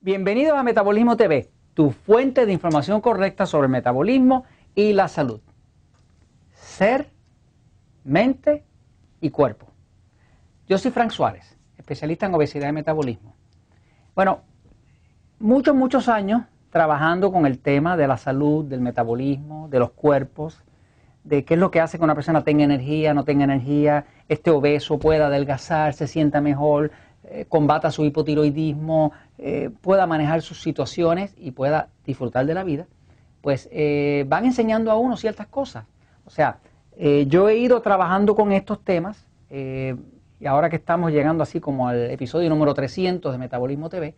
Bienvenidos a Metabolismo TV, tu fuente de información correcta sobre el metabolismo y la salud. Ser, mente y cuerpo. Yo soy Frank Suárez, especialista en obesidad y metabolismo. Bueno, muchos, muchos años trabajando con el tema de la salud, del metabolismo, de los cuerpos, de qué es lo que hace que una persona tenga energía, no tenga energía, este obeso pueda adelgazar, se sienta mejor, eh, combata su hipotiroidismo, eh, pueda manejar sus situaciones y pueda disfrutar de la vida, pues eh, van enseñando a uno ciertas cosas. O sea, yo he ido trabajando con estos temas y ahora que estamos llegando así como al episodio número 300 de Metabolismo TV,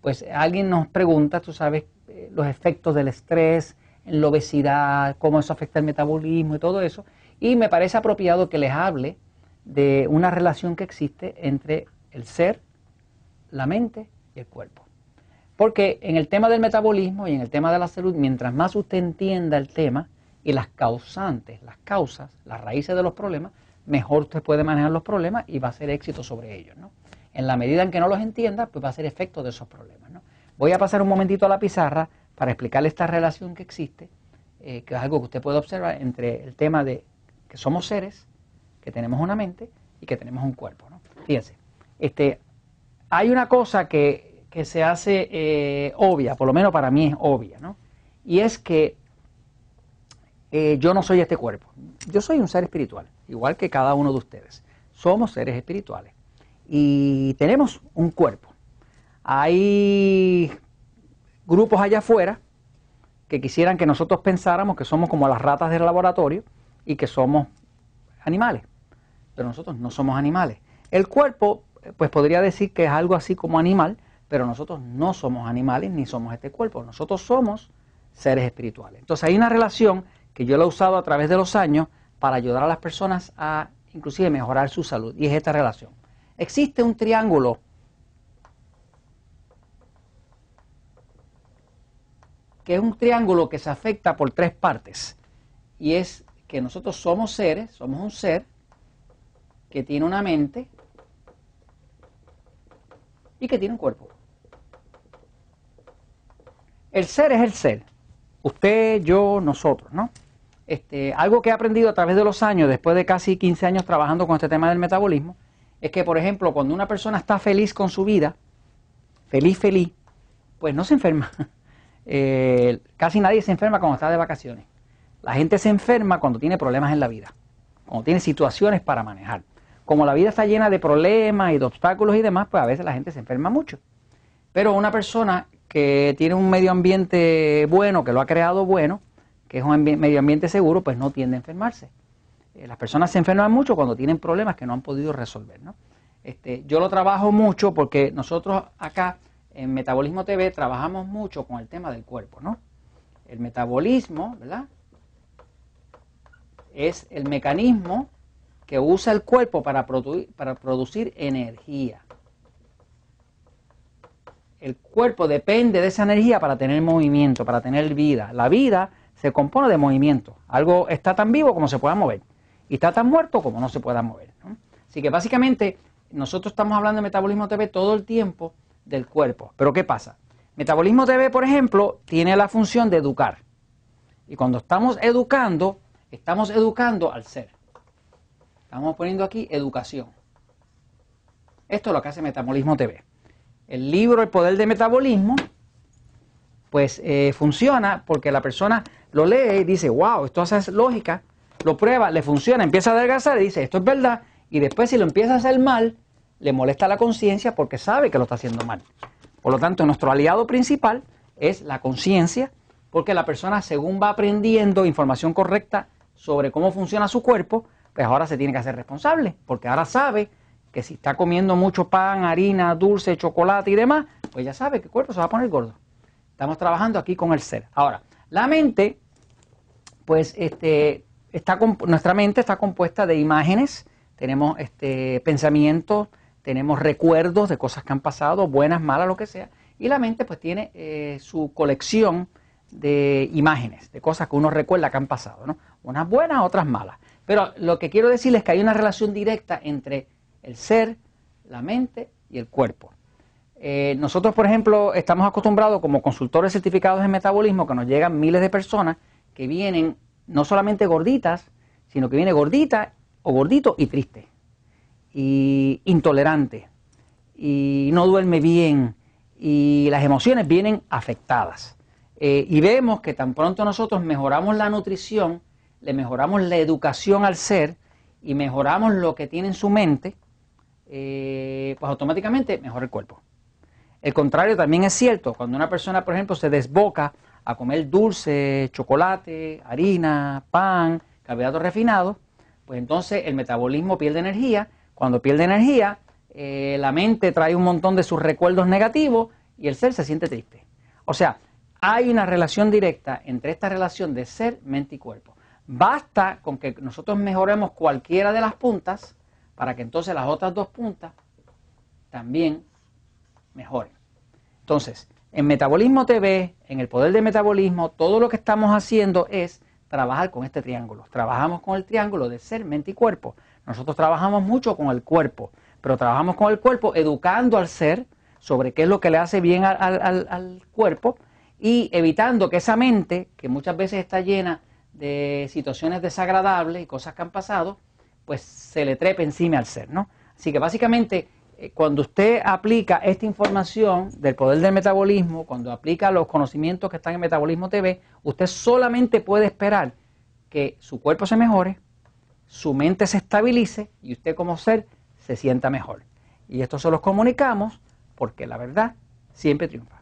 pues alguien nos pregunta, tú sabes, los efectos del estrés en la obesidad, cómo eso afecta el metabolismo y todo eso, y me parece apropiado que les hable de una relación que existe entre el ser, la mente y el cuerpo. Porque en el tema del metabolismo y en el tema de la salud, mientras más usted entienda el tema y las causantes, las causas, las raíces de los problemas, mejor usted puede manejar los problemas y va a ser éxito sobre ellos. ¿no? En la medida en que no los entienda, pues va a ser efecto de esos problemas. ¿no? Voy a pasar un momentito a la pizarra para explicarle esta relación que existe, eh, que es algo que usted puede observar entre el tema de que somos seres, que tenemos una mente y que tenemos un cuerpo. ¿no? Fíjense, este, hay una cosa que, se hace eh, obvia, por lo menos para mí es obvia, ¿no? Y es que eh, yo no soy este cuerpo. Yo soy un ser espiritual, igual que cada uno de ustedes. Somos seres espirituales y tenemos un cuerpo. Hay grupos allá afuera que quisieran que nosotros pensáramos que somos como las ratas del laboratorio y que somos animales. Pero nosotros no somos animales. El cuerpo pues podría decir que es algo así como animal, pero nosotros no somos animales ni somos este cuerpo, nosotros somos seres espirituales. Entonces hay una relación que yo la he usado a través de los años para ayudar a las personas a inclusive mejorar su salud, y es esta relación. Existe un triángulo que es un triángulo que se afecta por tres partes, y es que nosotros somos seres, somos un ser que tiene una mente, y que tiene un cuerpo. El ser es el ser. Usted, yo, nosotros, ¿no? Este, algo que he aprendido a través de los años, después de casi 15 años trabajando con este tema del metabolismo, es que, por ejemplo, cuando una persona está feliz con su vida, feliz, feliz, pues no se enferma. Eh, casi nadie se enferma cuando está de vacaciones. La gente se enferma cuando tiene problemas en la vida, cuando tiene situaciones para manejar como la vida está llena de problemas y de obstáculos y demás, pues a veces la gente se enferma mucho. Pero una persona que tiene un medio ambiente bueno, que lo ha creado bueno, que es un medio ambiente seguro, pues no tiende a enfermarse. Eh, las personas se enferman mucho cuando tienen problemas que no han podido resolver. ¿no? Este, yo lo trabajo mucho porque nosotros acá en Metabolismo TV trabajamos mucho con el tema del cuerpo. ¿no? El metabolismo, ¿verdad? Es el mecanismo que usa el cuerpo para, para producir energía. El cuerpo depende de esa energía para tener movimiento, para tener vida. La vida se compone de movimiento. Algo está tan vivo como se pueda mover y está tan muerto como no se pueda mover. Así que básicamente nosotros estamos hablando de Metabolismo TV todo el tiempo del cuerpo. Pero ¿qué pasa? Metabolismo TV, por ejemplo, tiene la función de educar. Y cuando estamos educando, estamos educando al ser. Estamos poniendo aquí educación. Esto es lo que hace Metabolismo TV. El libro El Poder del Metabolismo, pues eh, funciona porque la persona lo lee y dice, wow, esto hace lógica, lo prueba, le funciona, empieza a adelgazar y dice, esto es verdad, y después si lo empieza a hacer mal, le molesta la conciencia porque sabe que lo está haciendo mal. Por lo tanto, nuestro aliado principal es la conciencia, porque la persona según va aprendiendo información correcta sobre cómo funciona su cuerpo, pues ahora se tiene que hacer responsable, porque ahora sabe que si está comiendo mucho pan, harina, dulce, chocolate y demás, pues ya sabe que el cuerpo se va a poner gordo. Estamos trabajando aquí con el ser. Ahora, la mente, pues este, está, nuestra mente está compuesta de imágenes, tenemos este, pensamientos, tenemos recuerdos de cosas que han pasado, buenas, malas, lo que sea, y la mente pues tiene eh, su colección de imágenes, de cosas que uno recuerda que han pasado, ¿no? Unas buenas, otras malas. Pero lo que quiero decirles es que hay una relación directa entre el ser, la mente y el cuerpo. Eh, nosotros, por ejemplo, estamos acostumbrados como consultores certificados en metabolismo que nos llegan miles de personas que vienen no solamente gorditas, sino que viene gordita o gordito y triste, y intolerante, y no duerme bien, y las emociones vienen afectadas. Eh, y vemos que tan pronto nosotros mejoramos la nutrición, le mejoramos la educación al ser y mejoramos lo que tiene en su mente, eh, pues automáticamente mejora el cuerpo. El contrario también es cierto, cuando una persona, por ejemplo, se desboca a comer dulce, chocolate, harina, pan, carbohidratos refinados, pues entonces el metabolismo pierde energía. Cuando pierde energía, eh, la mente trae un montón de sus recuerdos negativos y el ser se siente triste. O sea, hay una relación directa entre esta relación de ser, mente y cuerpo. Basta con que nosotros mejoremos cualquiera de las puntas para que entonces las otras dos puntas también mejoren. Entonces, en Metabolismo TV, en el poder de metabolismo, todo lo que estamos haciendo es trabajar con este triángulo. Trabajamos con el triángulo de ser, mente y cuerpo. Nosotros trabajamos mucho con el cuerpo, pero trabajamos con el cuerpo educando al ser sobre qué es lo que le hace bien al, al cuerpo y evitando que esa mente, que muchas veces está llena de situaciones desagradables y cosas que han pasado, pues se le trepe encima al ser, ¿no? Así que básicamente eh, cuando usted aplica esta información del poder del metabolismo, cuando aplica los conocimientos que están en Metabolismo TV, usted solamente puede esperar que su cuerpo se mejore, su mente se estabilice y usted como ser se sienta mejor. Y esto se los comunicamos porque la verdad siempre triunfa.